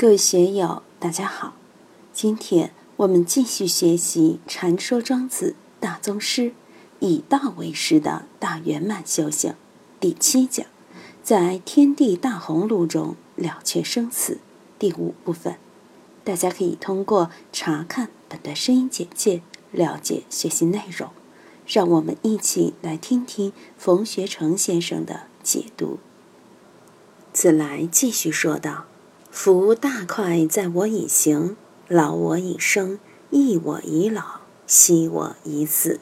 各位学友，大家好。今天我们继续学习《禅说庄子大宗师，以道为师的大圆满修行》第七讲，在天地大宏路中了却生死第五部分。大家可以通过查看本的声音简介了解学习内容。让我们一起来听听冯学成先生的解读。子来继续说道。夫大快在我以行，劳我以生，益我以老，息我以死。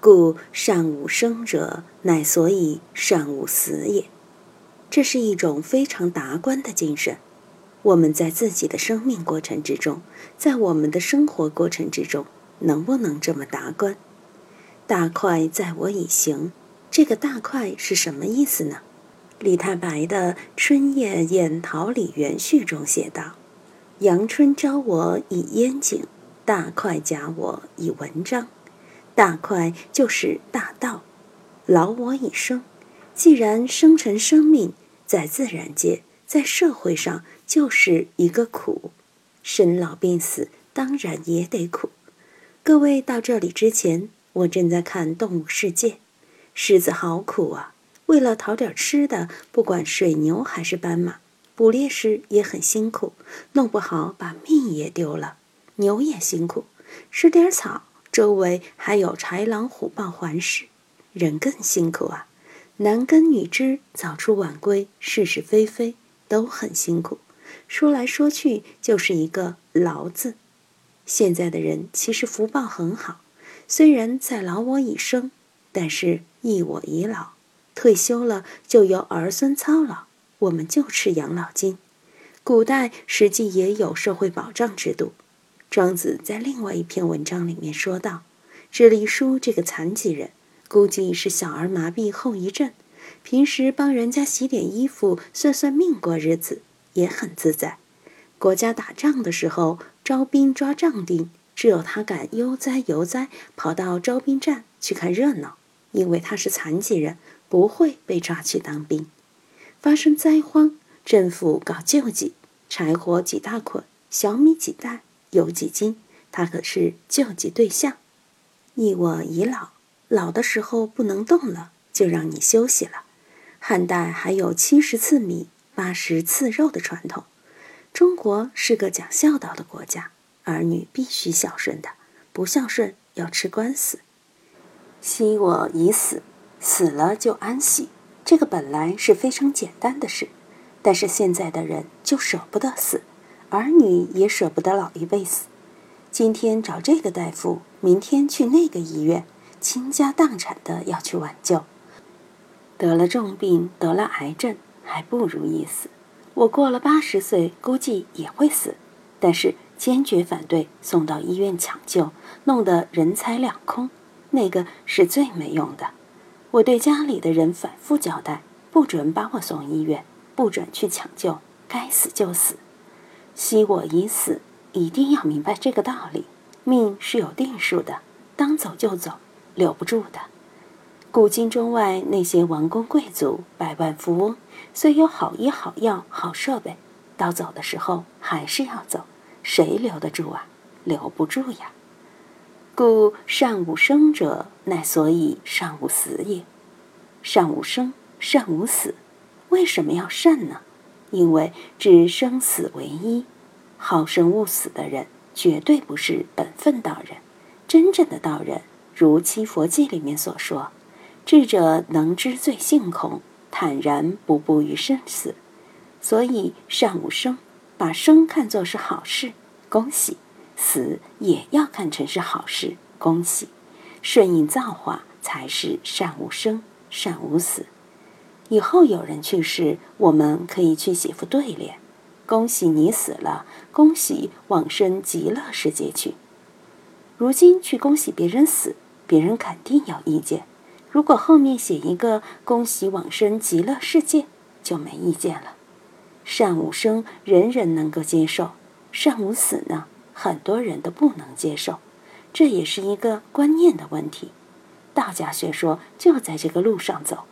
故善无生者，乃所以善无死也。这是一种非常达观的精神。我们在自己的生命过程之中，在我们的生活过程之中，能不能这么达观？大快在我以行，这个大快是什么意思呢？李太白的《春夜宴桃李园序》中写道：“阳春招我以烟景，大快假我以文章。大快就是大道，劳我以生。既然生成生命，在自然界，在社会上就是一个苦，生老病死当然也得苦。各位到这里之前，我正在看《动物世界》，狮子好苦啊。”为了讨点吃的，不管水牛还是斑马，捕猎时也很辛苦，弄不好把命也丢了。牛也辛苦，吃点草，周围还有豺狼虎豹环视。人更辛苦啊，男耕女织，早出晚归，是是非非，都很辛苦。说来说去就是一个劳字。现在的人其实福报很好，虽然在劳我以生，但是益我以老。退休了就由儿孙操劳，我们就吃养老金。古代实际也有社会保障制度。庄子在另外一篇文章里面说道：“智力书这个残疾人，估计是小儿麻痹后遗症，平时帮人家洗点衣服、算算命过日子，也很自在。国家打仗的时候招兵抓壮丁，只有他敢悠哉悠哉跑到招兵站去看热闹，因为他是残疾人。”不会被抓去当兵。发生灾荒，政府搞救济，柴火几大捆，小米几袋，油几斤，他可是救济对象。你我已老，老的时候不能动了，就让你休息了。汉代还有七十次米，八十次肉的传统。中国是个讲孝道的国家，儿女必须孝顺的，不孝顺要吃官司。昔我已死。死了就安息，这个本来是非常简单的事，但是现在的人就舍不得死，儿女也舍不得老一辈死。今天找这个大夫，明天去那个医院，倾家荡产的要去挽救。得了重病，得了癌症，还不如一死。我过了八十岁，估计也会死，但是坚决反对送到医院抢救，弄得人财两空，那个是最没用的。我对家里的人反复交代，不准把我送医院，不准去抢救，该死就死。惜我已死，一定要明白这个道理。命是有定数的，当走就走，留不住的。古今中外那些王公贵族、百万富翁，虽有好医好药好设备，到走的时候还是要走，谁留得住啊？留不住呀。故善无生者，乃所以善无死也。善无生，善无死，为什么要善呢？因为置生死为一，好生勿死的人，绝对不是本分道人。真正的道人，如《七佛记》里面所说：“智者能知罪性恐，坦然不步于生死。”所以善无生，把生看作是好事，恭喜。死也要看成是好事，恭喜，顺应造化才是善无生，善无死。以后有人去世，我们可以去写副对联：恭喜你死了，恭喜往生极乐世界去。如今去恭喜别人死，别人肯定有意见。如果后面写一个恭喜往生极乐世界，就没意见了。善无生，人人能够接受；善无死呢？很多人都不能接受，这也是一个观念的问题。道家学说就在这个路上走。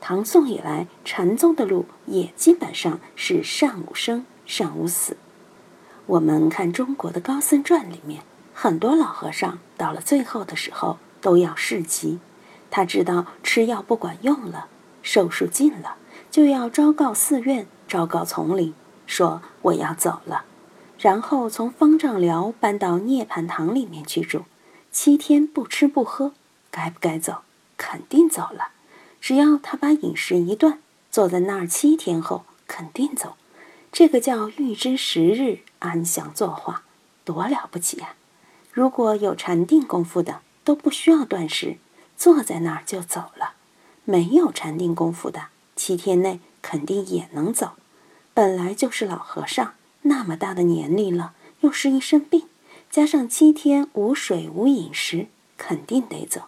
唐宋以来，禅宗的路也基本上是善无生，善无死。我们看中国的高僧传里面，很多老和尚到了最后的时候都要示疾。他知道吃药不管用了，寿数尽了，就要昭告寺院，昭告丛林，说我要走了。然后从方丈寮搬到涅槃堂里面去住，七天不吃不喝，该不该走？肯定走了。只要他把饮食一断，坐在那儿七天后肯定走。这个叫预知时日，安详作画，多了不起呀！如果有禅定功夫的，都不需要断食，坐在那儿就走了；没有禅定功夫的，七天内肯定也能走。本来就是老和尚，那么大的年龄了，又是一身病，加上七天无水无饮食，肯定得走。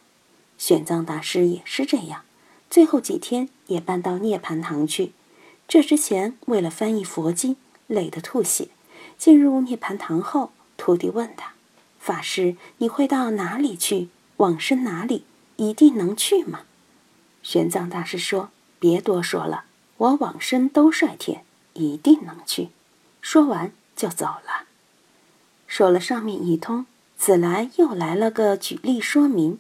玄奘大师也是这样，最后几天也搬到涅槃堂去。这之前，为了翻译佛经，累得吐血。进入涅槃堂后，徒弟问他：“法师，你会到哪里去？往生哪里？一定能去吗？”玄奘大师说：“别多说了，我往生兜率天，一定能去。”说完就走了。说了上面一通，子来又来了个举例说明：“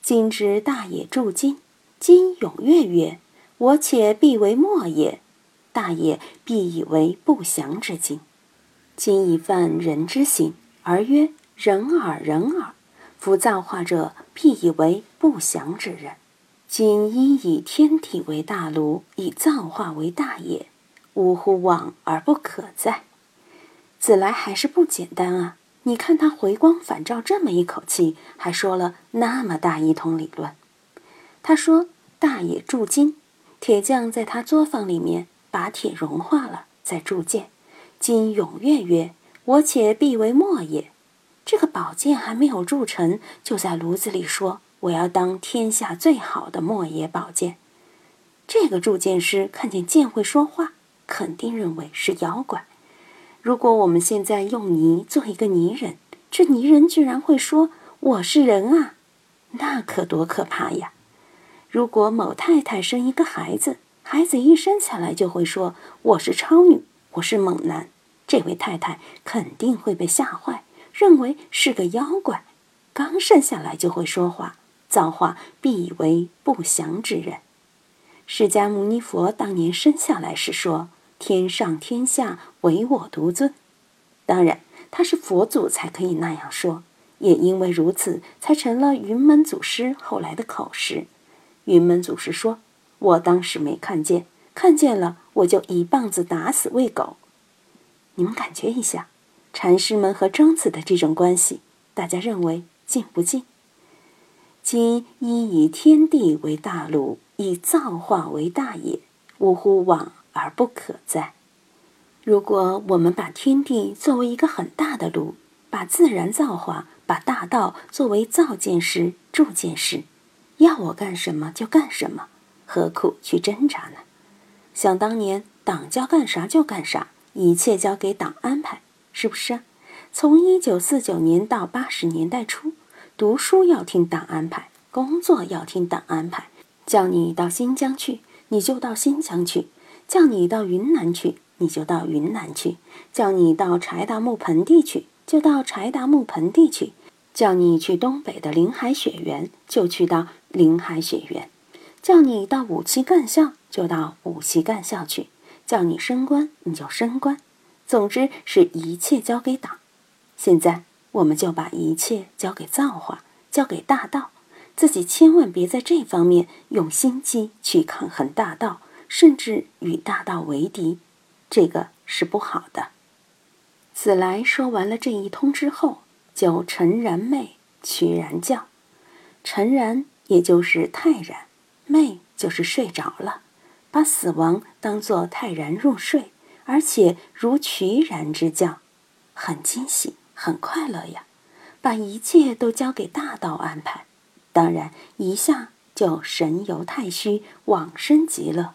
今之大野住经，今永月曰。”我且必为末也，大也必以为不祥之经。今已犯人之行，而曰人耳人耳，夫造化者必以为不祥之人。今因以天体为大炉，以造化为大也，呜呼往而不可在。子来还是不简单啊！你看他回光返照这么一口气，还说了那么大一通理论。他说：“大也铸金。”铁匠在他作坊里面把铁融化了，再铸剑。今踊跃曰：“我且必为末也。”这个宝剑还没有铸成，就在炉子里说：“我要当天下最好的末野宝剑。”这个铸剑师看见剑会说话，肯定认为是妖怪。如果我们现在用泥做一个泥人，这泥人居然会说：“我是人啊！”那可多可怕呀！如果某太太生一个孩子，孩子一生下来就会说我是超女，我是猛男，这位太太肯定会被吓坏，认为是个妖怪。刚生下来就会说话，造化必以为不祥之人。释迦牟尼佛当年生下来时说天上天下唯我独尊，当然他是佛祖才可以那样说，也因为如此才成了云门祖师后来的口实。云门祖师说：“我当时没看见，看见了我就一棒子打死喂狗。”你们感觉一下，禅师们和庄子的这种关系，大家认为近不近？今一以天地为大炉，以造化为大也，呜呼往而不可在。如果我们把天地作为一个很大的炉，把自然造化、把大道作为造剑师、铸剑师。要我干什么就干什么，何苦去挣扎呢？想当年，党叫干啥就干啥，一切交给党安排，是不是？从一九四九年到八十年代初，读书要听党安排，工作要听党安排，叫你到新疆去，你就到新疆去；叫你到云南去，你就到云南去；叫你到柴达木盆地去，就到柴达木盆地去；叫你去东北的林海雪原，就去到。林海雪原，叫你到五七干校就到五七干校去；叫你升官你就升官。总之是一切交给党。现在我们就把一切交给造化，交给大道，自己千万别在这方面用心机去抗衡大道，甚至与大道为敌，这个是不好的。子来说完了这一通之后，就沉然寐，屈然觉，沉然。也就是泰然，寐就是睡着了，把死亡当作泰然入睡，而且如瞿然之觉，很惊喜，很快乐呀！把一切都交给大道安排，当然一下就神游太虚，往生极乐，